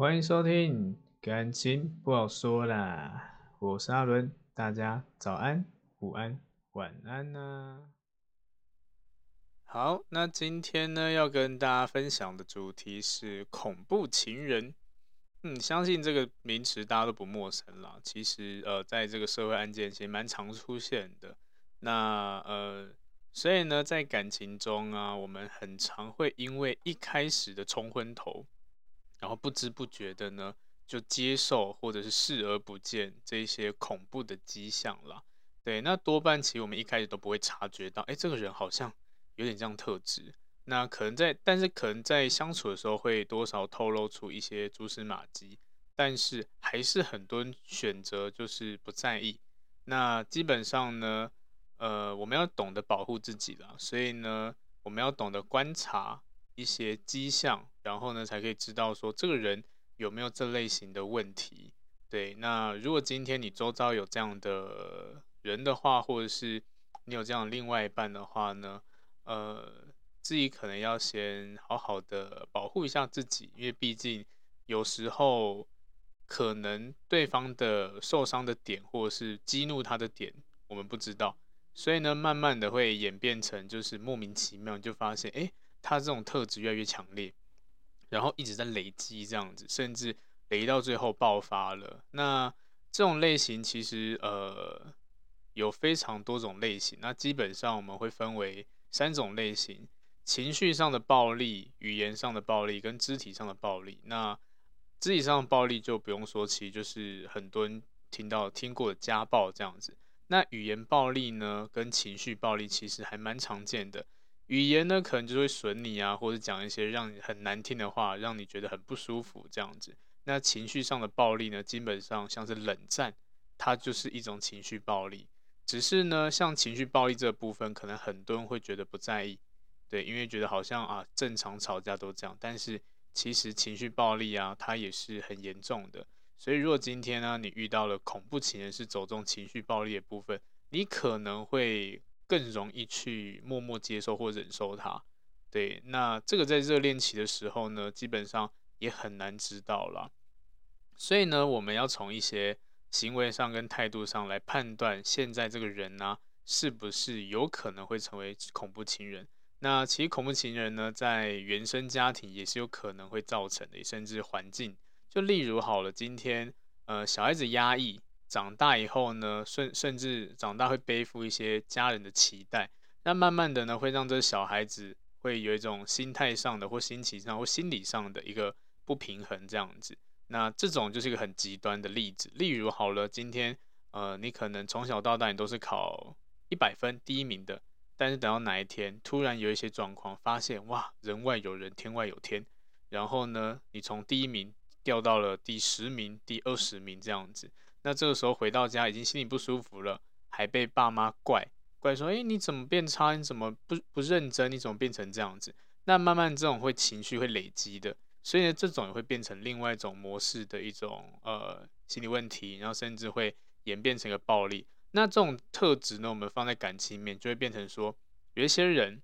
欢迎收听，感情不好说啦，我是阿伦，大家早安、午安、晚安呐。好，那今天呢，要跟大家分享的主题是恐怖情人。嗯，相信这个名词大家都不陌生啦。其实，呃，在这个社会案件其实蛮常出现的。那呃，所以呢，在感情中啊，我们很常会因为一开始的冲昏头。然后不知不觉的呢，就接受或者是视而不见这些恐怖的迹象了。对，那多半其实我们一开始都不会察觉到，哎，这个人好像有点这样特质。那可能在，但是可能在相处的时候会多少透露出一些蛛丝马迹，但是还是很多人选择就是不在意。那基本上呢，呃，我们要懂得保护自己了，所以呢，我们要懂得观察。一些迹象，然后呢，才可以知道说这个人有没有这类型的问题。对，那如果今天你周遭有这样的人的话，或者是你有这样另外一半的话呢，呃，自己可能要先好好的保护一下自己，因为毕竟有时候可能对方的受伤的点，或者是激怒他的点，我们不知道，所以呢，慢慢的会演变成就是莫名其妙，就发现哎。诶他这种特质越来越强烈，然后一直在累积这样子，甚至累到最后爆发了。那这种类型其实呃有非常多种类型。那基本上我们会分为三种类型：情绪上的暴力、语言上的暴力跟肢体上的暴力。那肢体上的暴力就不用说，其实就是很多人听到听过的家暴这样子。那语言暴力呢，跟情绪暴力其实还蛮常见的。语言呢，可能就会损你啊，或者讲一些让你很难听的话，让你觉得很不舒服这样子。那情绪上的暴力呢，基本上像是冷战，它就是一种情绪暴力。只是呢，像情绪暴力这部分，可能很多人会觉得不在意，对，因为觉得好像啊，正常吵架都这样。但是其实情绪暴力啊，它也是很严重的。所以如果今天呢，你遇到了恐怖情人是走这种情绪暴力的部分，你可能会。更容易去默默接受或忍受它，对，那这个在热恋期的时候呢，基本上也很难知道了。所以呢，我们要从一些行为上跟态度上来判断，现在这个人呢，是不是有可能会成为恐怖情人。那其实恐怖情人呢，在原生家庭也是有可能会造成的，甚至环境。就例如好了，今天呃小孩子压抑。长大以后呢，甚甚至长大会背负一些家人的期待，那慢慢的呢，会让这小孩子会有一种心态上的或心情上或心理上的一个不平衡这样子。那这种就是一个很极端的例子。例如好了，今天呃，你可能从小到大你都是考一百分第一名的，但是等到哪一天突然有一些状况，发现哇，人外有人，天外有天，然后呢，你从第一名掉到了第十名、第二十名这样子。那这个时候回到家已经心里不舒服了，还被爸妈怪怪说：“诶，你怎么变差？你怎么不不认真？你怎么变成这样子？”那慢慢这种会情绪会累积的，所以呢，这种也会变成另外一种模式的一种呃心理问题，然后甚至会演变成一个暴力。那这种特质呢，我们放在感情面就会变成说，有一些人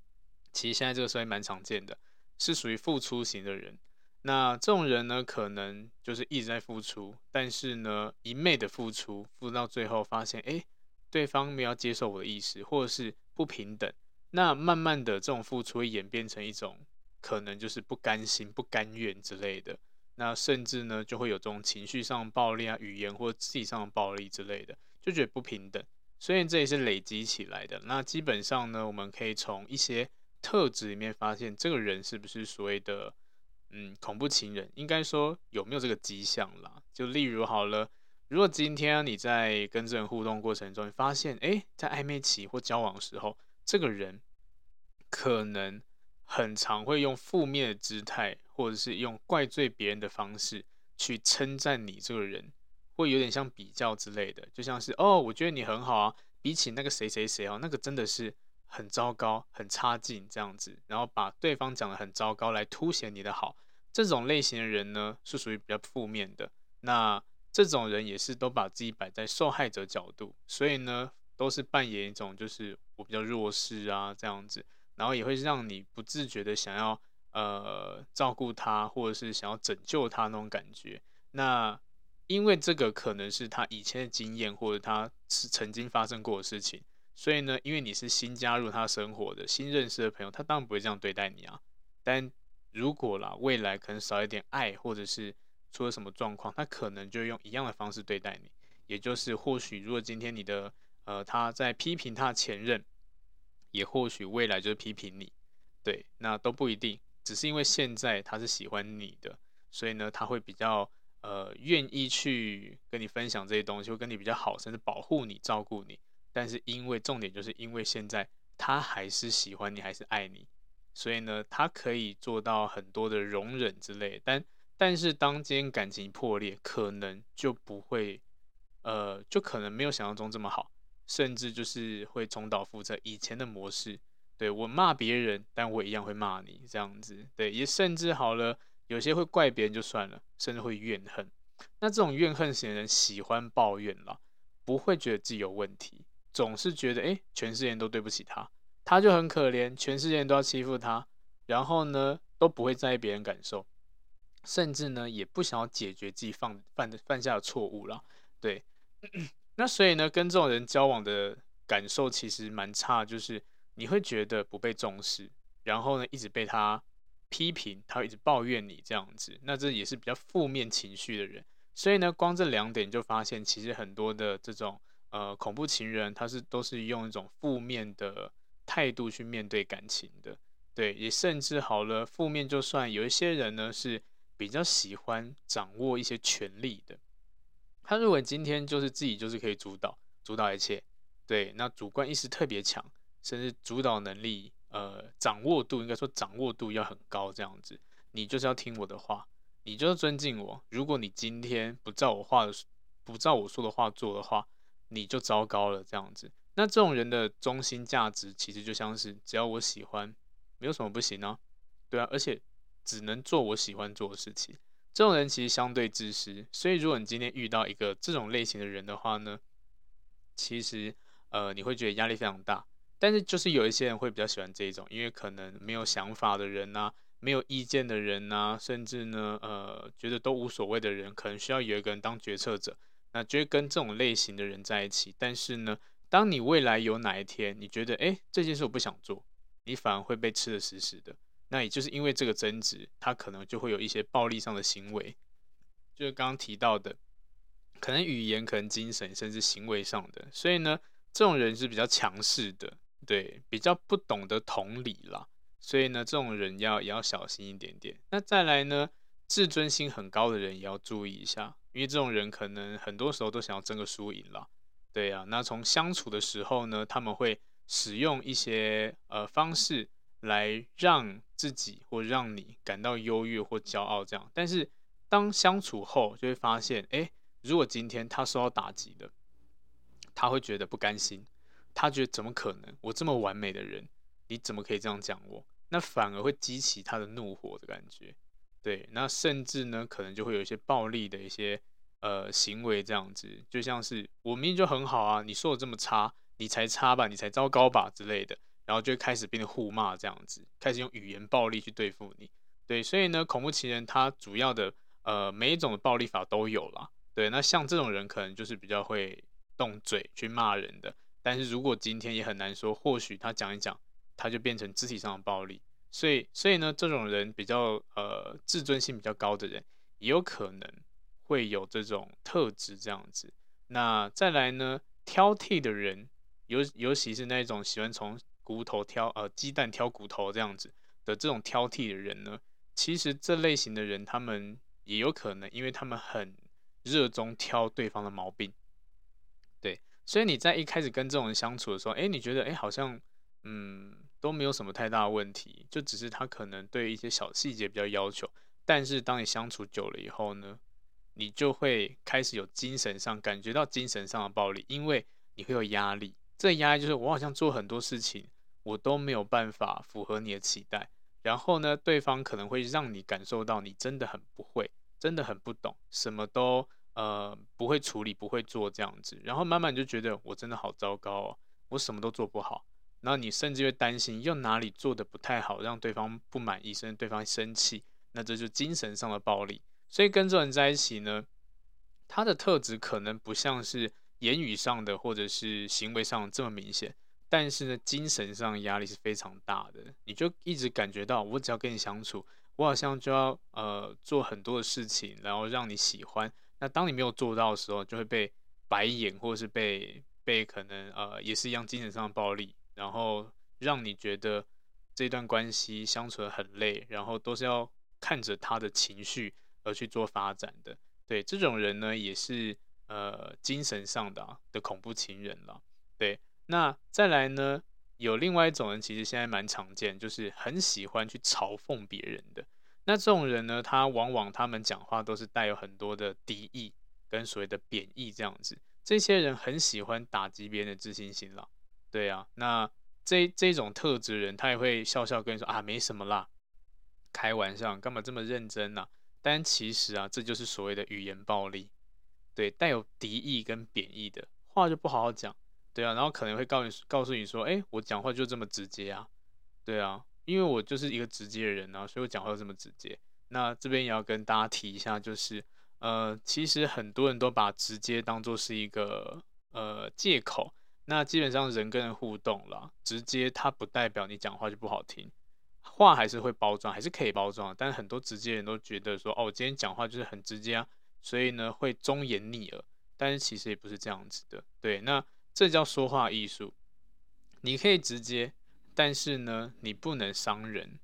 其实现在这个社会蛮常见的，是属于付出型的人。那这种人呢，可能就是一直在付出，但是呢，一昧的付出，付出到最后发现，哎，对方没有接受我的意思，或者是不平等。那慢慢的，这种付出会演变成一种，可能就是不甘心、不甘愿之类的。那甚至呢，就会有这种情绪上的暴力啊，语言或肢体上的暴力之类的，就觉得不平等。所以这也是累积起来的。那基本上呢，我们可以从一些特质里面发现，这个人是不是所谓的。嗯，恐怖情人应该说有没有这个迹象啦？就例如好了，如果今天你在跟这人互动过程中，你发现诶，在暧昧期或交往的时候，这个人可能很常会用负面的姿态，或者是用怪罪别人的方式去称赞你这个人，会有点像比较之类的，就像是哦，我觉得你很好啊，比起那个谁谁谁哦，那个真的是。很糟糕，很差劲这样子，然后把对方讲得很糟糕来凸显你的好，这种类型的人呢是属于比较负面的。那这种人也是都把自己摆在受害者角度，所以呢都是扮演一种就是我比较弱势啊这样子，然后也会让你不自觉的想要呃照顾他，或者是想要拯救他那种感觉。那因为这个可能是他以前的经验，或者他是曾经发生过的事情，所以呢，因为你是新加入他生活的新认识的朋友，他当然不会这样对待你啊。但如果啦，未来可能少一点爱，或者是出了什么状况，他可能就用一样的方式对待你。也就是，或许如果今天你的呃他在批评他的前任，也或许未来就是批评你，对，那都不一定。只是因为现在他是喜欢你的，所以呢，他会比较。呃，愿意去跟你分享这些东西，会跟你比较好，甚至保护你、照顾你。但是因为重点就是因为现在他还是喜欢你，还是爱你，所以呢，他可以做到很多的容忍之类。但但是当今天感情破裂，可能就不会，呃，就可能没有想象中这么好，甚至就是会重蹈覆辙以前的模式。对，我骂别人，但我一样会骂你这样子。对，也甚至好了。有些会怪别人就算了，甚至会怨恨。那这种怨恨型的人喜欢抱怨了，不会觉得自己有问题，总是觉得诶，全世界人都对不起他，他就很可怜，全世界人都要欺负他。然后呢，都不会在意别人感受，甚至呢，也不想要解决自己犯犯的犯下的错误啦。对，那所以呢，跟这种人交往的感受其实蛮差，就是你会觉得不被重视，然后呢，一直被他。批评他一直抱怨你这样子，那这也是比较负面情绪的人。所以呢，光这两点就发现，其实很多的这种呃恐怖情人，他是都是用一种负面的态度去面对感情的。对，也甚至好了，负面就算有一些人呢是比较喜欢掌握一些权力的。他如果今天就是自己就是可以主导主导一切，对，那主观意识特别强，甚至主导能力。呃，掌握度应该说掌握度要很高，这样子，你就是要听我的话，你就要尊敬我。如果你今天不照我话的，不照我说的话做的话，你就糟糕了，这样子。那这种人的中心价值其实就像是，只要我喜欢，没有什么不行啊，对啊，而且只能做我喜欢做的事情。这种人其实相对自私，所以如果你今天遇到一个这种类型的人的话呢，其实呃，你会觉得压力非常大。但是就是有一些人会比较喜欢这一种，因为可能没有想法的人呐、啊，没有意见的人呐、啊，甚至呢，呃，觉得都无所谓的人，可能需要有一个人当决策者，那就会跟这种类型的人在一起。但是呢，当你未来有哪一天你觉得，哎，这件事我不想做，你反而会被吃得死死的。那也就是因为这个争执，他可能就会有一些暴力上的行为，就是刚刚提到的，可能语言，可能精神，甚至行为上的。所以呢，这种人是比较强势的。对，比较不懂得同理啦，所以呢，这种人要也要小心一点点。那再来呢，自尊心很高的人也要注意一下，因为这种人可能很多时候都想要争个输赢啦。对呀、啊，那从相处的时候呢，他们会使用一些呃方式来让自己或让你感到优越或骄傲这样。但是当相处后，就会发现，哎，如果今天他受到打击了，他会觉得不甘心。他觉得怎么可能？我这么完美的人，你怎么可以这样讲我？那反而会激起他的怒火的感觉。对，那甚至呢，可能就会有一些暴力的一些呃行为，这样子，就像是我明明就很好啊，你说我这么差，你才差吧，你才糟糕吧之类的，然后就开始变得互骂这样子，开始用语言暴力去对付你。对，所以呢，恐怖情人他主要的呃每一种的暴力法都有啦。对，那像这种人可能就是比较会动嘴去骂人的。但是如果今天也很难说，或许他讲一讲，他就变成肢体上的暴力。所以，所以呢，这种人比较呃自尊心比较高的人，也有可能会有这种特质这样子。那再来呢，挑剔的人，尤尤其是那种喜欢从骨头挑呃鸡蛋挑骨头这样子的这种挑剔的人呢，其实这类型的人，他们也有可能，因为他们很热衷挑对方的毛病。对所以你在一开始跟这种人相处的时候，哎，你觉得哎好像嗯都没有什么太大的问题，就只是他可能对一些小细节比较要求。但是当你相处久了以后呢，你就会开始有精神上感觉到精神上的暴力，因为你会有压力。这压力就是我好像做很多事情，我都没有办法符合你的期待。然后呢，对方可能会让你感受到你真的很不会，真的很不懂，什么都。呃，不会处理，不会做这样子，然后慢慢你就觉得我真的好糟糕哦，我什么都做不好。然后你甚至会担心又哪里做的不太好，让对方不满意，甚至对方生气，那这就是精神上的暴力。所以跟这种人在一起呢，他的特质可能不像是言语上的或者是行为上这么明显，但是呢，精神上压力是非常大的。你就一直感觉到，我只要跟你相处，我好像就要呃做很多的事情，然后让你喜欢。那当你没有做到的时候，就会被白眼，或者是被被可能呃也是一样精神上的暴力，然后让你觉得这段关系相处得很累，然后都是要看着他的情绪而去做发展的。对，这种人呢，也是呃精神上的、啊、的恐怖情人了。对，那再来呢，有另外一种人，其实现在蛮常见，就是很喜欢去嘲讽别人的。那这种人呢，他往往他们讲话都是带有很多的敌意跟所谓的贬义这样子。这些人很喜欢打击别人的自信心了。对啊，那这这种特质人，他也会笑笑跟你说啊，没什么啦，开玩笑，干嘛这么认真呢、啊？但其实啊，这就是所谓的语言暴力，对，带有敌意跟贬义的话就不好好讲，对啊，然后可能会告诉你告诉你说，哎，我讲话就这么直接啊，对啊，因为我就是一个直接的人啊，所以我讲话就这么直接。那这边也要跟大家提一下，就是呃，其实很多人都把直接当做是一个呃借口，那基本上人跟人互动啦，直接它不代表你讲话就不好听。话还是会包装，还是可以包装，但是很多直接人都觉得说，哦，我今天讲话就是很直接啊，所以呢会忠言逆耳，但是其实也不是这样子的，对，那这叫说话艺术，你可以直接，但是呢你不能伤人，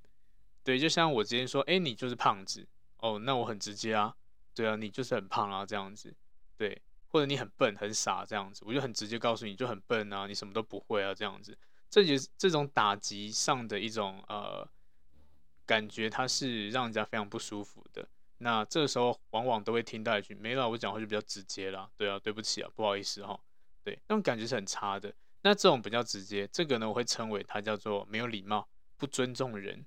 对，就像我今天说，哎，你就是胖子，哦，那我很直接啊，对啊，你就是很胖啊这样子，对，或者你很笨很傻这样子，我就很直接告诉你就很笨啊，你什么都不会啊这样子。这就是这种打击上的一种呃感觉，它是让人家非常不舒服的。那这个时候往往都会听到一句：“没了，我讲话就比较直接啦。”对啊，对不起啊，不好意思哈。对，那种感觉是很差的。那这种比较直接，这个呢我会称为它叫做没有礼貌、不尊重人，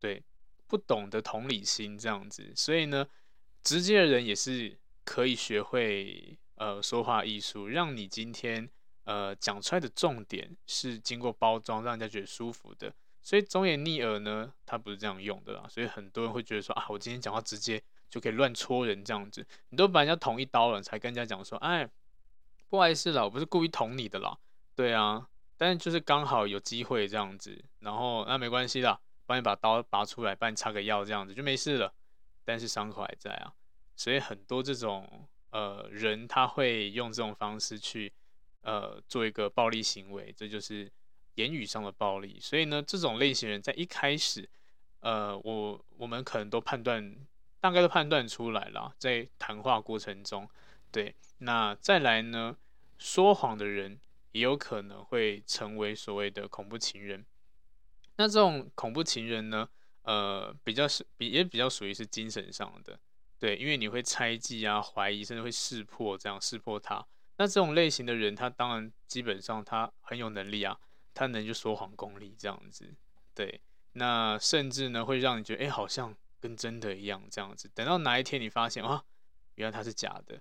对，不懂得同理心这样子。所以呢，直接的人也是可以学会呃说话艺术，让你今天。呃，讲出来的重点是经过包装，让人家觉得舒服的。所以忠言逆耳呢，它不是这样用的啦。所以很多人会觉得说啊，我今天讲话直接就可以乱戳人这样子，你都把人家捅一刀了，才跟人家讲说，哎，不好意思啦，我不是故意捅你的啦。对啊，但是就是刚好有机会这样子，然后那没关系啦，帮你把刀拔出来，帮你擦个药这样子就没事了。但是伤口还在啊，所以很多这种呃人他会用这种方式去。呃，做一个暴力行为，这就是言语上的暴力。所以呢，这种类型人在一开始，呃，我我们可能都判断，大概都判断出来了，在谈话过程中，对。那再来呢，说谎的人也有可能会成为所谓的恐怖情人。那这种恐怖情人呢，呃，比较是比也比较属于是精神上的，对，因为你会猜忌啊、怀疑，甚至会识破，这样识破他。那这种类型的人，他当然基本上他很有能力啊，他能就说谎功力这样子，对。那甚至呢会让你觉得，哎，好像跟真的一样这样子。等到哪一天你发现啊，原来他是假的，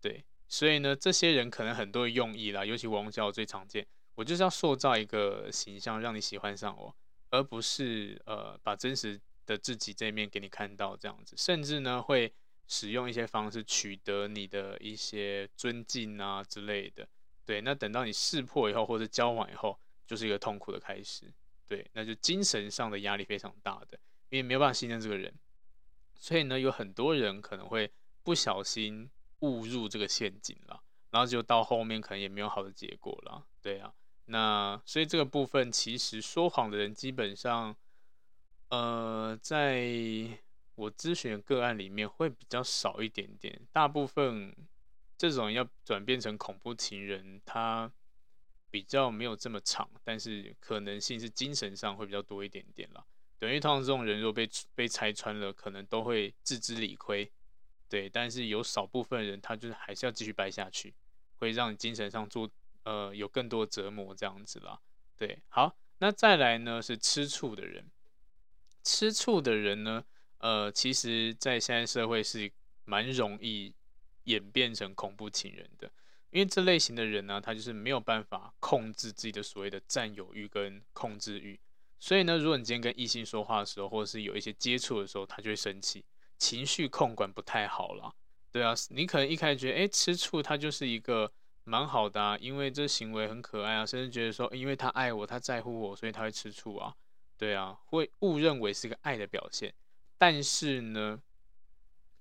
对。所以呢，这些人可能很多用意啦，尤其网交最常见，我就是要塑造一个形象，让你喜欢上我，而不是呃把真实的自己这一面给你看到这样子，甚至呢会。使用一些方式取得你的一些尊敬啊之类的，对，那等到你识破以后或者交往以后，就是一个痛苦的开始，对，那就精神上的压力非常大的，因为没有办法信任这个人，所以呢，有很多人可能会不小心误入这个陷阱了，然后就到后面可能也没有好的结果了，对啊，那所以这个部分其实说谎的人基本上，呃，在。我咨询的个案里面会比较少一点点，大部分这种要转变成恐怖情人，他比较没有这么长，但是可能性是精神上会比较多一点点啦。等于通常这种人如果被被拆穿了，可能都会自知理亏，对。但是有少部分人，他就是还是要继续掰下去，会让你精神上做呃有更多折磨这样子啦。对，好，那再来呢是吃醋的人，吃醋的人呢。呃，其实，在现在社会是蛮容易演变成恐怖情人的。因为这类型的人呢，他就是没有办法控制自己的所谓的占有欲跟控制欲，所以呢，如果你今天跟异性说话的时候，或者是有一些接触的时候，他就会生气，情绪控管不太好了。对啊，你可能一开始觉得，哎，吃醋他就是一个蛮好的啊，因为这行为很可爱啊，甚至觉得说，因为他爱我，他在乎我，所以他会吃醋啊。对啊，会误认为是一个爱的表现。但是呢，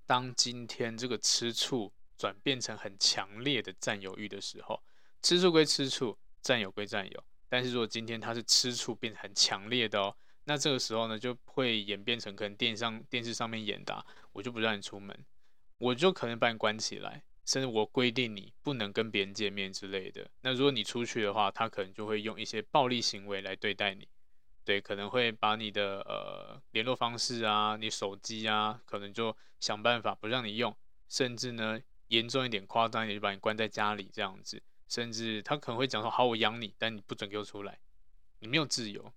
当今天这个吃醋转变成很强烈的占有欲的时候，吃醋归吃醋，占有归占有。但是如果今天他是吃醋变得很强烈的哦，那这个时候呢，就会演变成可能电视电视上面演的，我就不让你出门，我就可能把你关起来，甚至我规定你不能跟别人见面之类的。那如果你出去的话，他可能就会用一些暴力行为来对待你。对，可能会把你的呃联络方式啊，你手机啊，可能就想办法不让你用，甚至呢严重一点、夸张一点，就把你关在家里这样子。甚至他可能会讲说：“好，我养你，但你不准给我出来，你没有自由。”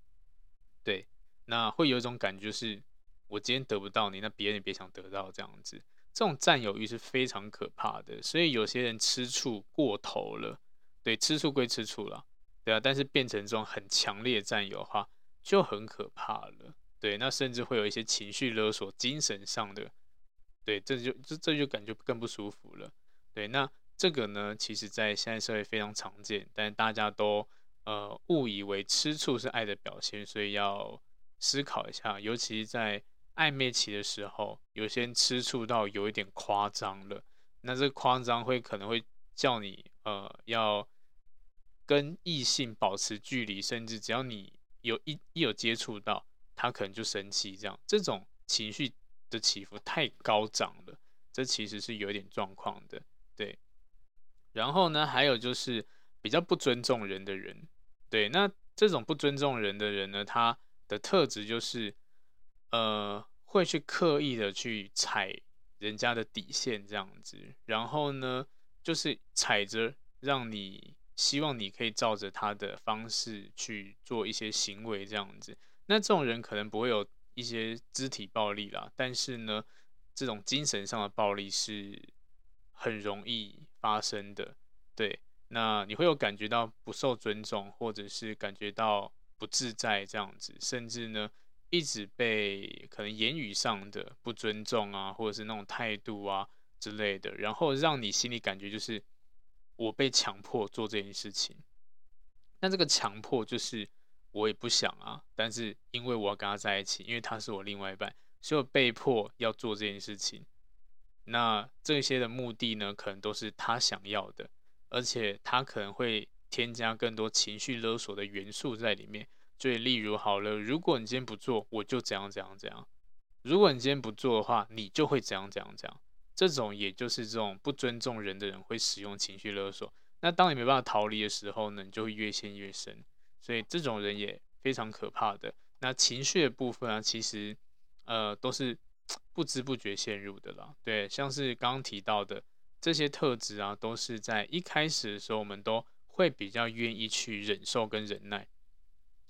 对，那会有一种感觉，就是我今天得不到你，那别人也别想得到这样子。这种占有欲是非常可怕的，所以有些人吃醋过头了。对，吃醋归吃醋了，对啊，但是变成这种很强烈占有的话。就很可怕了，对，那甚至会有一些情绪勒索、精神上的，对，这就这这就感觉更不舒服了，对，那这个呢，其实在现在社会非常常见，但大家都呃误以为吃醋是爱的表现，所以要思考一下，尤其是在暧昧期的时候，有些人吃醋到有一点夸张了，那这夸张会可能会叫你呃要跟异性保持距离，甚至只要你。有一一有接触到他，可能就生气，这样这种情绪的起伏太高涨了，这其实是有点状况的，对。然后呢，还有就是比较不尊重人的人，对，那这种不尊重人的人呢，他的特质就是，呃，会去刻意的去踩人家的底线，这样子，然后呢，就是踩着让你。希望你可以照着他的方式去做一些行为，这样子。那这种人可能不会有一些肢体暴力啦，但是呢，这种精神上的暴力是很容易发生的。对，那你会有感觉到不受尊重，或者是感觉到不自在这样子，甚至呢，一直被可能言语上的不尊重啊，或者是那种态度啊之类的，然后让你心里感觉就是。我被强迫做这件事情，那这个强迫就是我也不想啊，但是因为我要跟他在一起，因为他是我另外一半，所以我被迫要做这件事情。那这些的目的呢，可能都是他想要的，而且他可能会添加更多情绪勒索的元素在里面。就例如，好了，如果你今天不做，我就怎样怎样怎样；如果你今天不做的话，你就会怎样怎样怎样。这种也就是这种不尊重人的人会使用情绪勒索。那当你没办法逃离的时候呢，你就会越陷越深。所以这种人也非常可怕的。那情绪的部分啊，其实呃都是 不知不觉陷入的啦。对，像是刚刚提到的这些特质啊，都是在一开始的时候，我们都会比较愿意去忍受跟忍耐。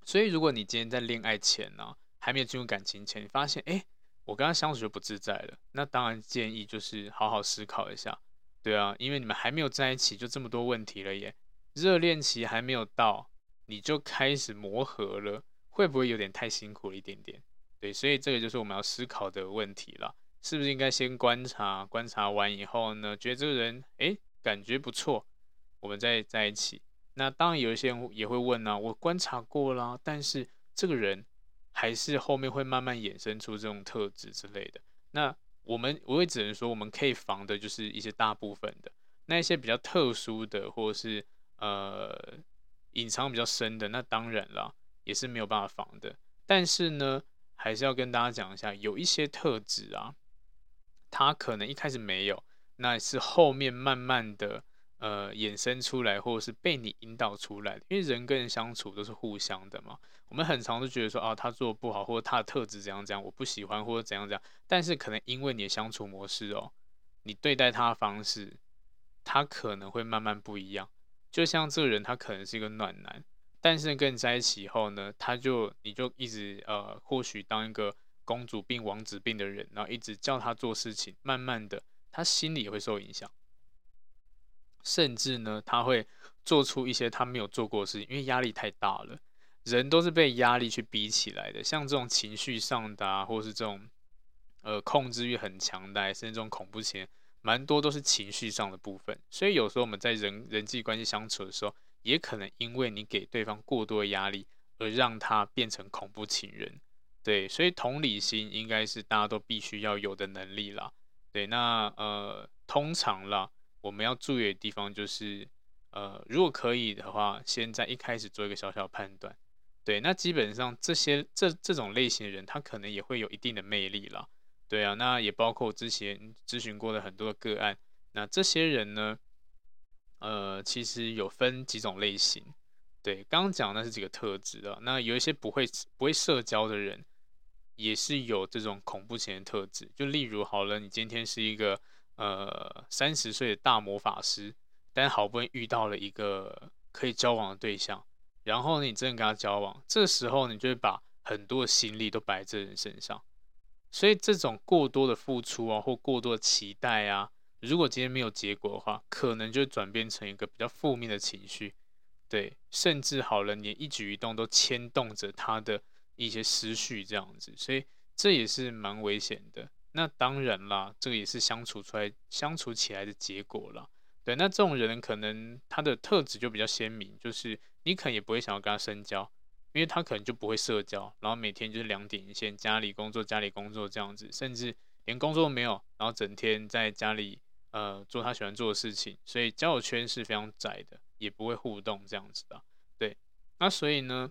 所以如果你今天在恋爱前呢，还没有进入感情前，你发现哎。诶我跟他相处就不自在了，那当然建议就是好好思考一下，对啊，因为你们还没有在一起，就这么多问题了耶，热恋期还没有到，你就开始磨合了，会不会有点太辛苦了一点点？对，所以这个就是我们要思考的问题了，是不是应该先观察，观察完以后呢，觉得这个人诶感觉不错，我们再在一起。那当然有一些人也会问呢、我观察过了，但是这个人。还是后面会慢慢衍生出这种特质之类的。那我们我也只能说，我们可以防的就是一些大部分的，那一些比较特殊的，或者是呃隐藏比较深的，那当然了，也是没有办法防的。但是呢，还是要跟大家讲一下，有一些特质啊，它可能一开始没有，那是后面慢慢的。呃，衍生出来，或者是被你引导出来的，因为人跟人相处都是互相的嘛。我们很常都觉得说，啊，他做的不好，或者他的特质怎样怎样，我不喜欢，或者怎样怎样。但是可能因为你的相处模式哦，你对待他的方式，他可能会慢慢不一样。就像这个人，他可能是一个暖男，但是跟你在一起以后呢，他就你就一直呃，或许当一个公主病、王子病的人，然后一直叫他做事情，慢慢的，他心里也会受影响。甚至呢，他会做出一些他没有做过的事情，因为压力太大了。人都是被压力去逼起来的，像这种情绪上的啊，或是这种呃控制欲很强的，甚至这种恐怖情人，蛮多都是情绪上的部分。所以有时候我们在人人际关系相处的时候，也可能因为你给对方过多的压力，而让他变成恐怖情人。对，所以同理心应该是大家都必须要有的能力啦。对，那呃，通常啦，我们要注意的地方就是，呃，如果可以的话，先在一开始做一个小小判断。对，那基本上这些这这种类型的人，他可能也会有一定的魅力啦。对啊，那也包括之前咨询过的很多个案。那这些人呢，呃，其实有分几种类型。对，刚刚讲那是几个特质啊。那有一些不会不会社交的人，也是有这种恐怖型的特质。就例如，好了，你今天是一个呃三十岁的大魔法师，但好不容易遇到了一个可以交往的对象。然后呢你真的跟他交往，这时候你就会把很多的心力都摆在这人身上，所以这种过多的付出啊，或过多的期待啊，如果今天没有结果的话，可能就转变成一个比较负面的情绪，对，甚至好了，你一举一动都牵动着他的一些思绪，这样子，所以这也是蛮危险的。那当然啦，这个也是相处出来、相处起来的结果啦。对，那这种人可能他的特质就比较鲜明，就是你可能也不会想要跟他深交，因为他可能就不会社交，然后每天就是两点一线，家里工作，家里工作这样子，甚至连工作都没有，然后整天在家里呃做他喜欢做的事情，所以交友圈是非常窄的，也不会互动这样子的。对，那所以呢，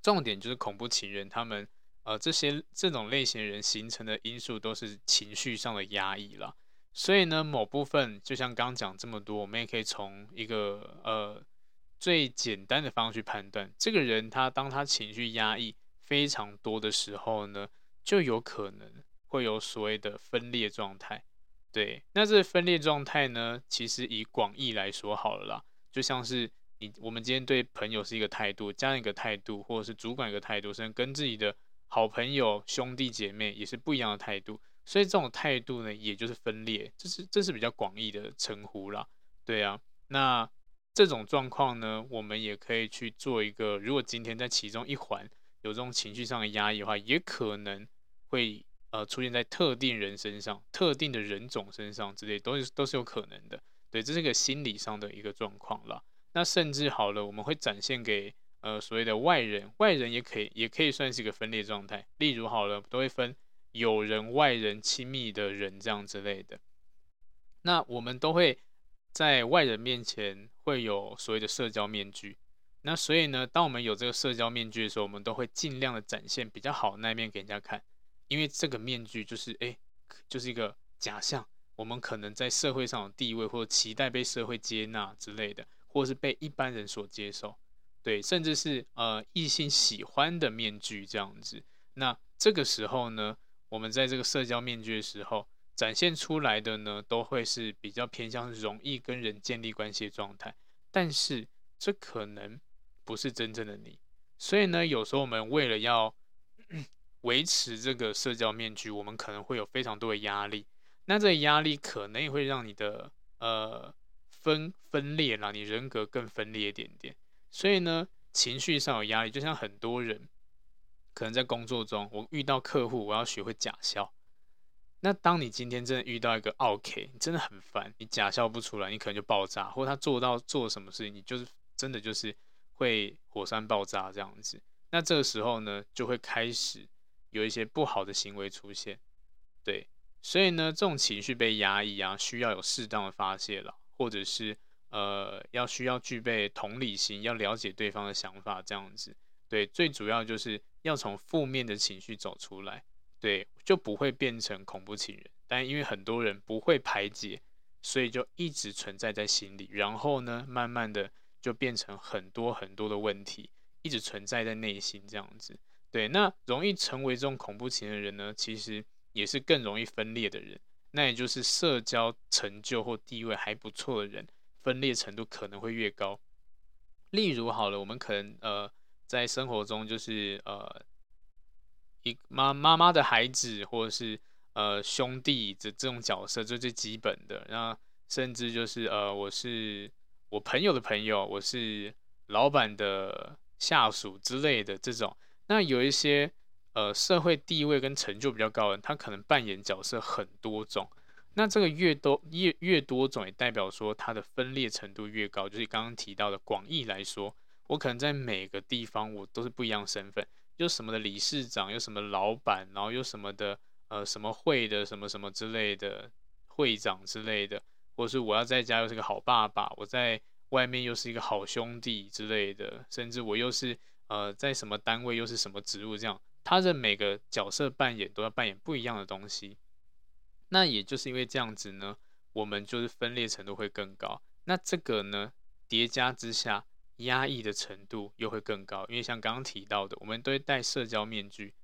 重点就是恐怖情人他们呃这些这种类型的人形成的因素都是情绪上的压抑了。所以呢，某部分就像刚讲这么多，我们也可以从一个呃最简单的方式去判断，这个人他当他情绪压抑非常多的时候呢，就有可能会有所谓的分裂状态。对，那这分裂状态呢，其实以广义来说好了啦，就像是你我们今天对朋友是一个态度，家人一个态度，或者是主管一个态度，甚至跟自己的好朋友兄弟姐妹也是不一样的态度。所以这种态度呢，也就是分裂，这是这是比较广义的称呼啦，对啊。那这种状况呢，我们也可以去做一个，如果今天在其中一环有这种情绪上的压抑的话，也可能会呃出现在特定人身上、特定的人种身上之类，都是都是有可能的。对，这是一个心理上的一个状况啦。那甚至好了，我们会展现给呃所谓的外人，外人也可以也可以算是一个分裂状态。例如好了，都会分。友人、外人、亲密的人这样之类的，那我们都会在外人面前会有所谓的社交面具。那所以呢，当我们有这个社交面具的时候，我们都会尽量的展现比较好的那一面给人家看，因为这个面具就是哎，就是一个假象。我们可能在社会上有地位，或者期待被社会接纳之类的，或是被一般人所接受，对，甚至是呃异性喜欢的面具这样子。那这个时候呢，我们在这个社交面具的时候展现出来的呢，都会是比较偏向容易跟人建立关系的状态，但是这可能不是真正的你。所以呢，有时候我们为了要 维持这个社交面具，我们可能会有非常多的压力。那这压力可能也会让你的呃分分裂，让你人格更分裂一点点。所以呢，情绪上有压力，就像很多人。可能在工作中，我遇到客户，我要学会假笑。那当你今天真的遇到一个 OK，你真的很烦，你假笑不出来，你可能就爆炸，或者他做到做什么事情，你就是真的就是会火山爆炸这样子。那这个时候呢，就会开始有一些不好的行为出现。对，所以呢，这种情绪被压抑啊，需要有适当的发泄了，或者是呃，要需要具备同理心，要了解对方的想法这样子。对，最主要就是要从负面的情绪走出来，对，就不会变成恐怖情人。但因为很多人不会排解，所以就一直存在在心里，然后呢，慢慢的就变成很多很多的问题，一直存在在内心这样子。对，那容易成为这种恐怖情人的人呢，其实也是更容易分裂的人。那也就是社交成就或地位还不错的人，分裂程度可能会越高。例如，好了，我们可能呃。在生活中，就是呃，一妈妈妈的孩子，或者是呃兄弟这这种角色，就最基本的。那甚至就是呃，我是我朋友的朋友，我是老板的下属之类的这种。那有一些呃社会地位跟成就比较高的人，他可能扮演角色很多种。那这个越多越越多种，也代表说它的分裂程度越高。就是刚刚提到的广义来说，我可能在每个地方我都是不一样身份，有什么的理事长，有什么老板，然后有什么的呃什么会的什么什么之类的会长之类的，或是我要在家又是个好爸爸，我在外面又是一个好兄弟之类的，甚至我又是呃在什么单位又是什么职务，这样他的每个角色扮演都要扮演不一样的东西。那也就是因为这样子呢，我们就是分裂程度会更高。那这个呢，叠加之下，压抑的程度又会更高。因为像刚刚提到的，我们都会戴社交面具，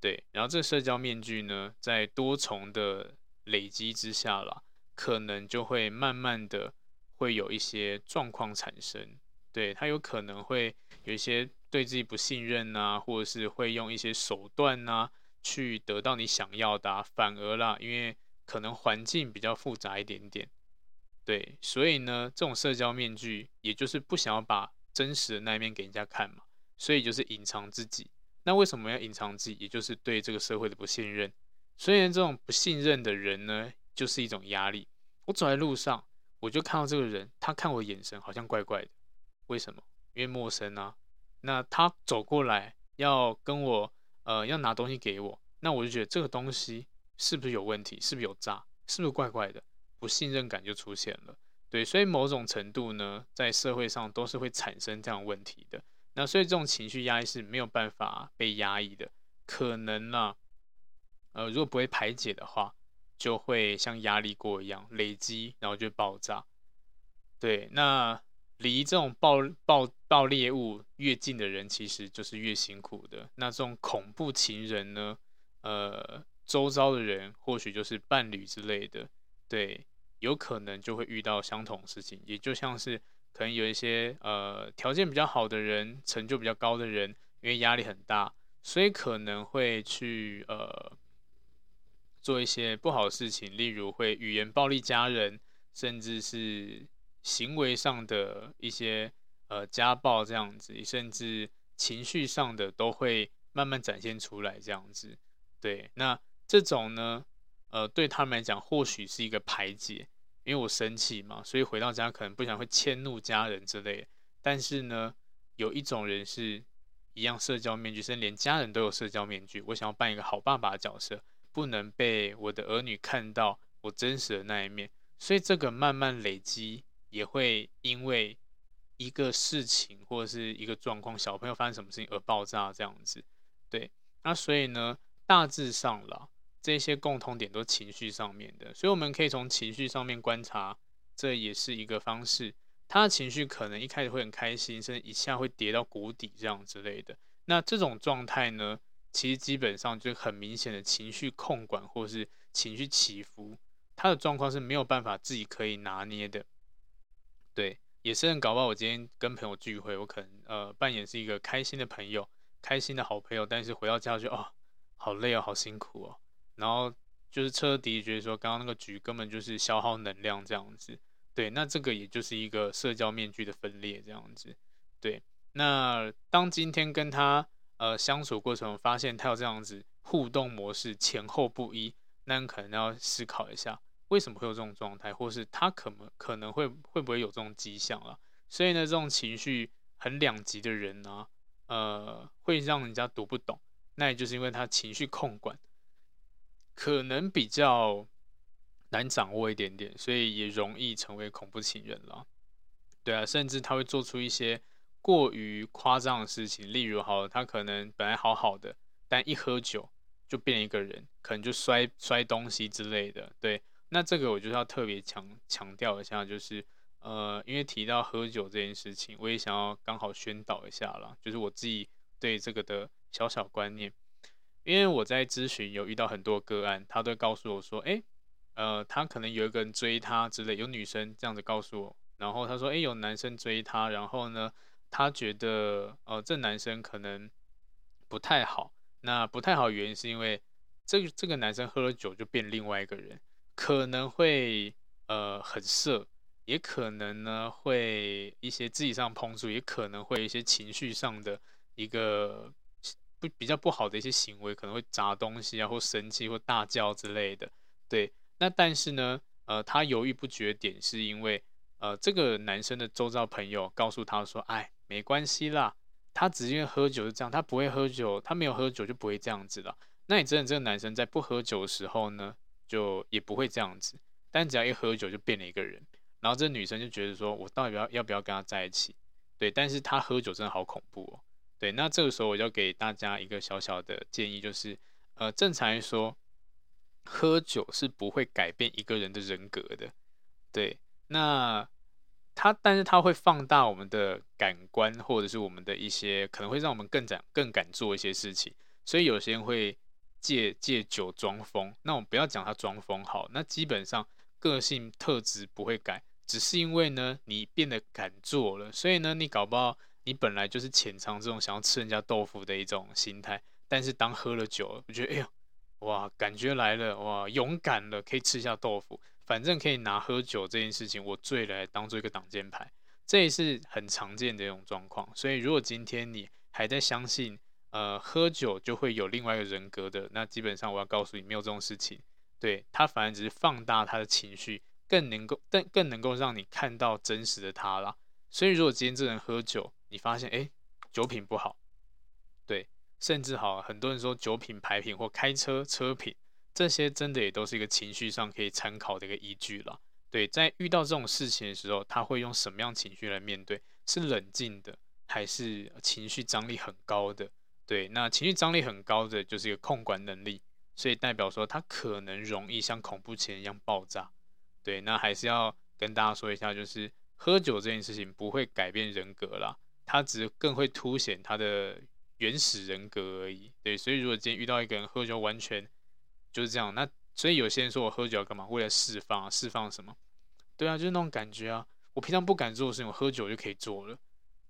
对。然后这社交面具呢，在多重的累积之下啦，可能就会慢慢的会有一些状况产生。对，它有可能会有一些对自己不信任啊，或者是会用一些手段啊，去得到你想要的。反而啦，因为可能环境比较复杂一点点，对，所以呢，这种社交面具，也就是不想要把真实的那一面给人家看嘛，所以就是隐藏自己。那为什么要隐藏自己？也就是对这个社会的不信任。所以呢，这种不信任的人呢，就是一种压力。我走在路上，我就看到这个人，他看我眼神好像怪怪的，为什么？因为陌生啊。那他走过来要跟我，呃，要拿东西给我，那我就觉得这个东西。是不是有问题？是不是有诈？是不是怪怪的？不信任感就出现了。对，所以某种程度呢，在社会上都是会产生这样问题的。那所以这种情绪压抑是没有办法被压抑的，可能呢、啊，呃，如果不会排解的话，就会像压力锅一样累积，然后就爆炸。对，那离这种暴暴暴猎物越近的人，其实就是越辛苦的。那这种恐怖情人呢，呃。周遭的人或许就是伴侣之类的，对，有可能就会遇到相同事情，也就像是可能有一些呃条件比较好的人，成就比较高的人，因为压力很大，所以可能会去呃做一些不好的事情，例如会语言暴力家人，甚至是行为上的一些呃家暴这样子，甚至情绪上的都会慢慢展现出来这样子，对，那。这种呢，呃，对他们来讲或许是一个排解，因为我生气嘛，所以回到家可能不想会迁怒家人之类的。但是呢，有一种人是一样社交面具，甚至连家人都有社交面具。我想要扮一个好爸爸的角色，不能被我的儿女看到我真实的那一面。所以这个慢慢累积，也会因为一个事情或者是一个状况，小朋友发生什么事情而爆炸这样子。对，那所以呢，大致上了。这些共同点都是情绪上面的，所以我们可以从情绪上面观察，这也是一个方式。他的情绪可能一开始会很开心，甚至一下会跌到谷底这样之类的。那这种状态呢，其实基本上就很明显的情绪控管或是情绪起伏，他的状况是没有办法自己可以拿捏的。对，也是很搞不好。我今天跟朋友聚会，我可能呃扮演是一个开心的朋友，开心的好朋友，但是回到家就哦，好累哦，好辛苦哦。然后就是彻底觉得说，刚刚那个局根本就是消耗能量这样子，对，那这个也就是一个社交面具的分裂这样子，对。那当今天跟他呃相处过程，发现他有这样子互动模式前后不一，那你可能要思考一下，为什么会有这种状态，或是他可能可能会会不会有这种迹象啊？所以呢，这种情绪很两极的人呢，呃，会让人家读不懂，那也就是因为他情绪控管。可能比较难掌握一点点，所以也容易成为恐怖情人了。对啊，甚至他会做出一些过于夸张的事情，例如，好，他可能本来好好的，但一喝酒就变一个人，可能就摔摔东西之类的。对，那这个我就是要特别强强调一下，就是呃，因为提到喝酒这件事情，我也想要刚好宣导一下啦，就是我自己对这个的小小观念。因为我在咨询有遇到很多个案，他都告诉我说，诶，呃，他可能有一个人追他之类，有女生这样子告诉我，然后他说，诶，有男生追他，然后呢，他觉得，呃，这男生可能不太好，那不太好原因是因为这个这个男生喝了酒就变另外一个人，可能会呃很色，也可能呢会一些肢体上碰触，也可能会一些情绪上的一个不比较不好的一些行为，可能会砸东西啊，或生气，或大叫之类的。对，那但是呢，呃，他犹豫不决点是因为，呃，这个男生的周遭朋友告诉他说，哎，没关系啦，他只是因为喝酒是这样，他不会喝酒，他没有喝酒就不会这样子了。那你真的这个男生在不喝酒的时候呢，就也不会这样子，但只要一喝酒就变了一个人。然后这女生就觉得说，我到底要要不要跟他在一起？对，但是他喝酒真的好恐怖哦。对，那这个时候我就给大家一个小小的建议，就是，呃，正常来说。喝酒是不会改变一个人的人格的，对。那他，但是他会放大我们的感官，或者是我们的一些，可能会让我们更敢、更敢做一些事情。所以有些人会借借酒装疯，那我们不要讲他装疯好。那基本上个性特质不会改，只是因为呢，你变得敢做了。所以呢，你搞不好你本来就是潜藏这种想要吃人家豆腐的一种心态，但是当喝了酒，我觉得哎呦。哇，感觉来了哇，勇敢了，可以吃下豆腐，反正可以拿喝酒这件事情，我醉了当做一个挡箭牌，这也是很常见的一种状况。所以，如果今天你还在相信，呃，喝酒就会有另外一个人格的，那基本上我要告诉你，没有这种事情。对，他反而只是放大他的情绪，更能够更更能够让你看到真实的他啦。所以，如果今天这人喝酒，你发现哎，酒品不好，对。甚至好，很多人说酒品、牌品或开车车品，这些真的也都是一个情绪上可以参考的一个依据了。对，在遇到这种事情的时候，他会用什么样情绪来面对？是冷静的，还是情绪张力很高的？对，那情绪张力很高的就是一个控管能力，所以代表说他可能容易像恐怖情人一样爆炸。对，那还是要跟大家说一下，就是喝酒这件事情不会改变人格啦，它只是更会凸显他的。原始人格而已，对，所以如果今天遇到一个人喝酒，完全就是这样，那所以有些人说我喝酒要干嘛？为了释放，释放什么？对啊，就是那种感觉啊，我平常不敢做的事情，我喝酒就可以做了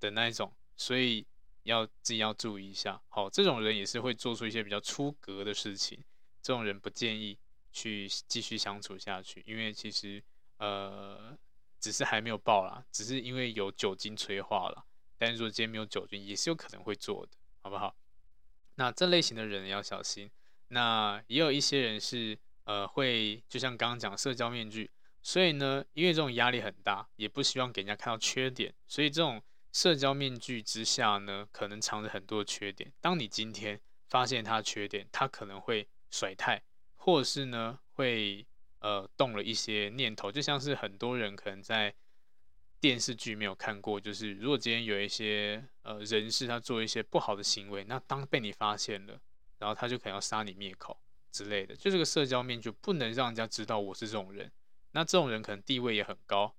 的那一种，所以要自己要注意一下。好，这种人也是会做出一些比较出格的事情，这种人不建议去继续相处下去，因为其实呃，只是还没有爆啦，只是因为有酒精催化了，但是如果今天没有酒精，也是有可能会做的。好不好？那这类型的人要小心。那也有一些人是呃会，就像刚刚讲社交面具，所以呢，因为这种压力很大，也不希望给人家看到缺点，所以这种社交面具之下呢，可能藏着很多缺点。当你今天发现他缺点，他可能会甩态，或者是呢会呃动了一些念头，就像是很多人可能在。电视剧没有看过，就是如果今天有一些呃人士他做一些不好的行为，那当被你发现了，然后他就可能要杀你灭口之类的，就这个社交面具不能让人家知道我是这种人。那这种人可能地位也很高，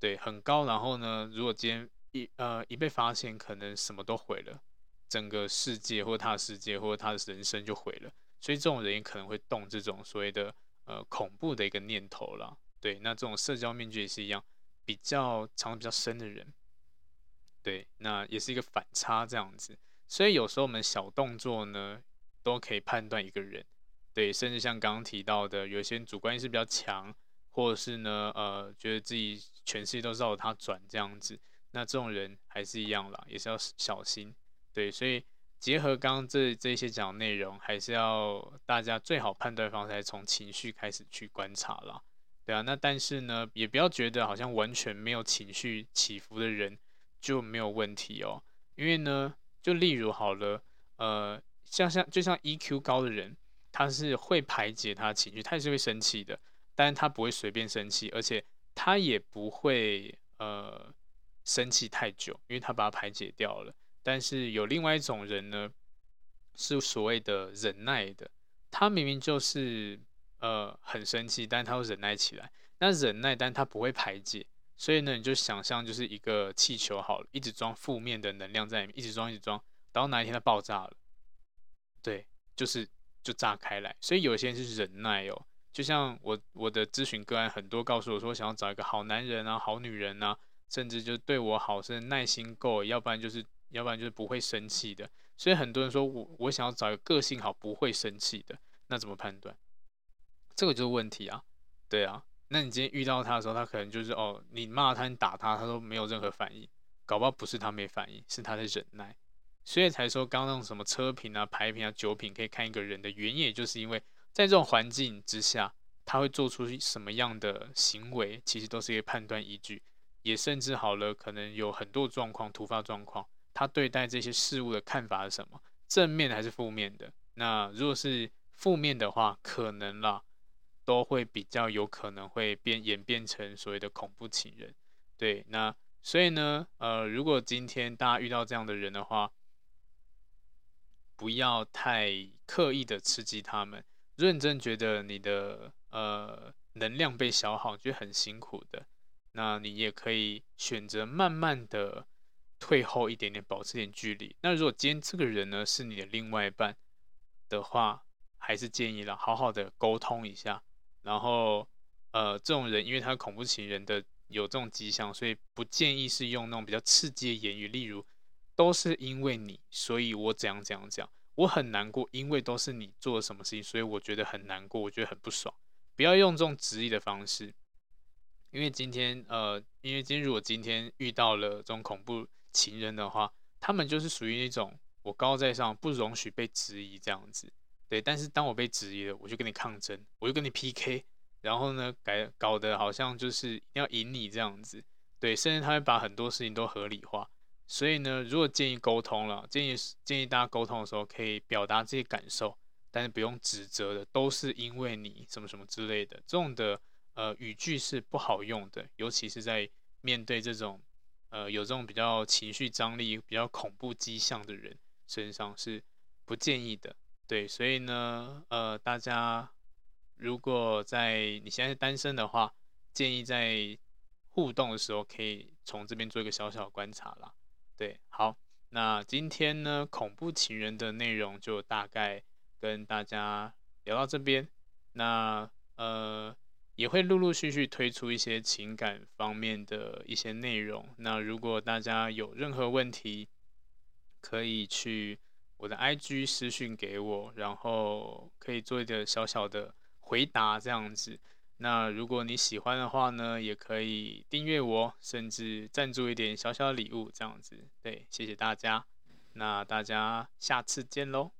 对，很高。然后呢，如果今天一呃一被发现，可能什么都毁了，整个世界或者他的世界或者他的人生就毁了。所以这种人也可能会动这种所谓的呃恐怖的一个念头了。对，那这种社交面具也是一样。比较藏的比较深的人，对，那也是一个反差这样子。所以有时候我们小动作呢，都可以判断一个人，对，甚至像刚刚提到的，有些人主观意识比较强，或者是呢，呃，觉得自己全世界都绕着他转这样子，那这种人还是一样啦，也是要小心。对，所以结合刚刚这这些讲内容，还是要大家最好判断方式，从情绪开始去观察啦。对啊，那但是呢，也不要觉得好像完全没有情绪起伏的人就没有问题哦。因为呢，就例如好了，呃，像像就像 EQ 高的人，他是会排解他情绪，他也是会生气的，但是他不会随便生气，而且他也不会呃生气太久，因为他把它排解掉了。但是有另外一种人呢，是所谓的忍耐的，他明明就是。呃，很生气，但他又忍耐起来。那忍耐，但他不会排解，所以呢，你就想象就是一个气球好了，一直装负面的能量在里面，一直装，一直装，然后哪一天它爆炸了，对，就是就炸开来。所以有些人是忍耐哦，就像我我的咨询个案很多告诉我说，想要找一个好男人啊，好女人啊，甚至就对我好，甚至耐心够，要不然就是要不然就是不会生气的。所以很多人说我我想要找一个个性好，不会生气的，那怎么判断？这个就是问题啊，对啊，那你今天遇到他的时候，他可能就是哦，你骂他、你打他，他都没有任何反应，搞不好不是他没反应，是他在忍耐。所以才说刚刚那种什么车品啊、牌品啊、酒品可以看一个人的原因，也就是因为在这种环境之下，他会做出什么样的行为，其实都是一个判断依据。也甚至好了，可能有很多状况、突发状况，他对待这些事物的看法是什么？正面还是负面的？那如果是负面的话，可能啦，都会比较有可能会变演变成所谓的恐怖情人。对，那所以呢，呃，如果今天大家遇到这样的人的话，不要太刻意的刺激他们，认真觉得你的呃能量被消耗，觉得很辛苦的。那你也可以选择慢慢的退后一点点，保持点距离。那如果今天这个人呢是你的另外一半的话，还是建议了好好的沟通一下。然后，呃，这种人因为他恐怖情人的有这种迹象，所以不建议是用那种比较刺激的言语，例如都是因为你，所以我怎样怎样讲，我很难过，因为都是你做了什么事情，所以我觉得很难过，我觉得很不爽。不要用这种直译的方式。因为今天，呃，因为今天如果今天遇到了这种恐怖情人的话，他们就是属于那种我高高在上，不容许被质疑这样子，对。但是当我被质疑了，我就跟你抗争，我就跟你 PK，然后呢，改搞得好像就是要赢你这样子，对。甚至他会把很多事情都合理化。所以呢，如果建议沟通了，建议建议大家沟通的时候可以表达自己感受，但是不用指责的，都是因为你什么什么之类的这种的。呃，语句是不好用的，尤其是在面对这种呃有这种比较情绪张力、比较恐怖迹象的人身上是不建议的。对，所以呢，呃，大家如果在你现在是单身的话，建议在互动的时候可以从这边做一个小小观察啦。对，好，那今天呢，恐怖情人的内容就大概跟大家聊到这边。那呃。也会陆陆续续推出一些情感方面的一些内容。那如果大家有任何问题，可以去我的 IG 私讯给我，然后可以做一个小小的回答这样子。那如果你喜欢的话呢，也可以订阅我，甚至赞助一点小小礼物这样子。对，谢谢大家。那大家下次见喽。